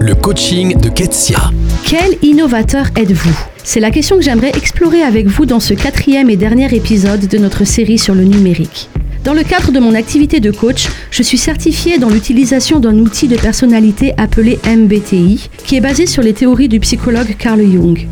Le coaching de Ketsia. Quel innovateur êtes-vous? C'est la question que j'aimerais explorer avec vous dans ce quatrième et dernier épisode de notre série sur le numérique. Dans le cadre de mon activité de coach, je suis certifiée dans l'utilisation d'un outil de personnalité appelé MBTI, qui est basé sur les théories du psychologue Carl Jung.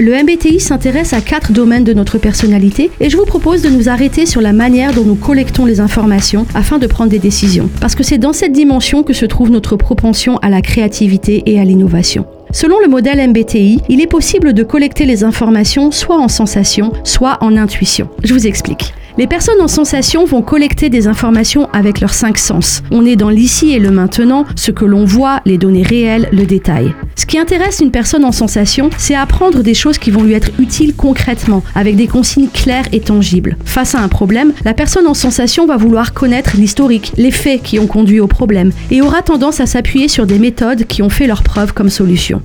Le MBTI s'intéresse à quatre domaines de notre personnalité et je vous propose de nous arrêter sur la manière dont nous collectons les informations afin de prendre des décisions. Parce que c'est dans cette dimension que se trouve notre propension à la créativité et à l'innovation. Selon le modèle MBTI, il est possible de collecter les informations soit en sensation, soit en intuition. Je vous explique. Les personnes en sensation vont collecter des informations avec leurs cinq sens. On est dans l'ici et le maintenant, ce que l'on voit, les données réelles, le détail. Qui intéresse une personne en sensation, c'est apprendre des choses qui vont lui être utiles concrètement, avec des consignes claires et tangibles. Face à un problème, la personne en sensation va vouloir connaître l'historique, les faits qui ont conduit au problème, et aura tendance à s'appuyer sur des méthodes qui ont fait leur preuve comme solution.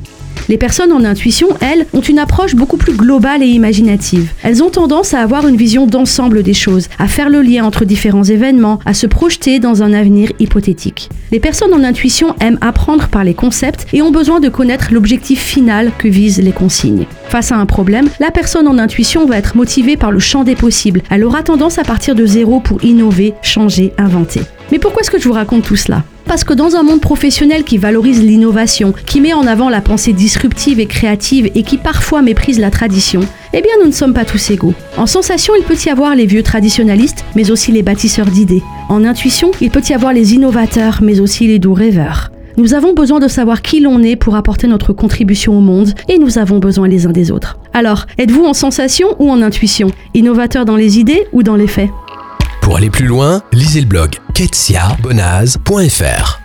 Les personnes en intuition, elles, ont une approche beaucoup plus globale et imaginative. Elles ont tendance à avoir une vision d'ensemble des choses, à faire le lien entre différents événements, à se projeter dans un avenir hypothétique. Les personnes en intuition aiment apprendre par les concepts et ont besoin de connaître l'objectif final que visent les consignes. Face à un problème, la personne en intuition va être motivée par le champ des possibles. Elle aura tendance à partir de zéro pour innover, changer, inventer. Mais pourquoi est-ce que je vous raconte tout cela? Parce que dans un monde professionnel qui valorise l'innovation, qui met en avant la pensée disruptive et créative et qui parfois méprise la tradition, eh bien nous ne sommes pas tous égaux. En sensation, il peut y avoir les vieux traditionalistes, mais aussi les bâtisseurs d'idées. En intuition, il peut y avoir les innovateurs, mais aussi les doux rêveurs. Nous avons besoin de savoir qui l'on est pour apporter notre contribution au monde et nous avons besoin les uns des autres. Alors, êtes-vous en sensation ou en intuition? Innovateur dans les idées ou dans les faits? Pour aller plus loin, lisez le blog ketsiabonaz.fr.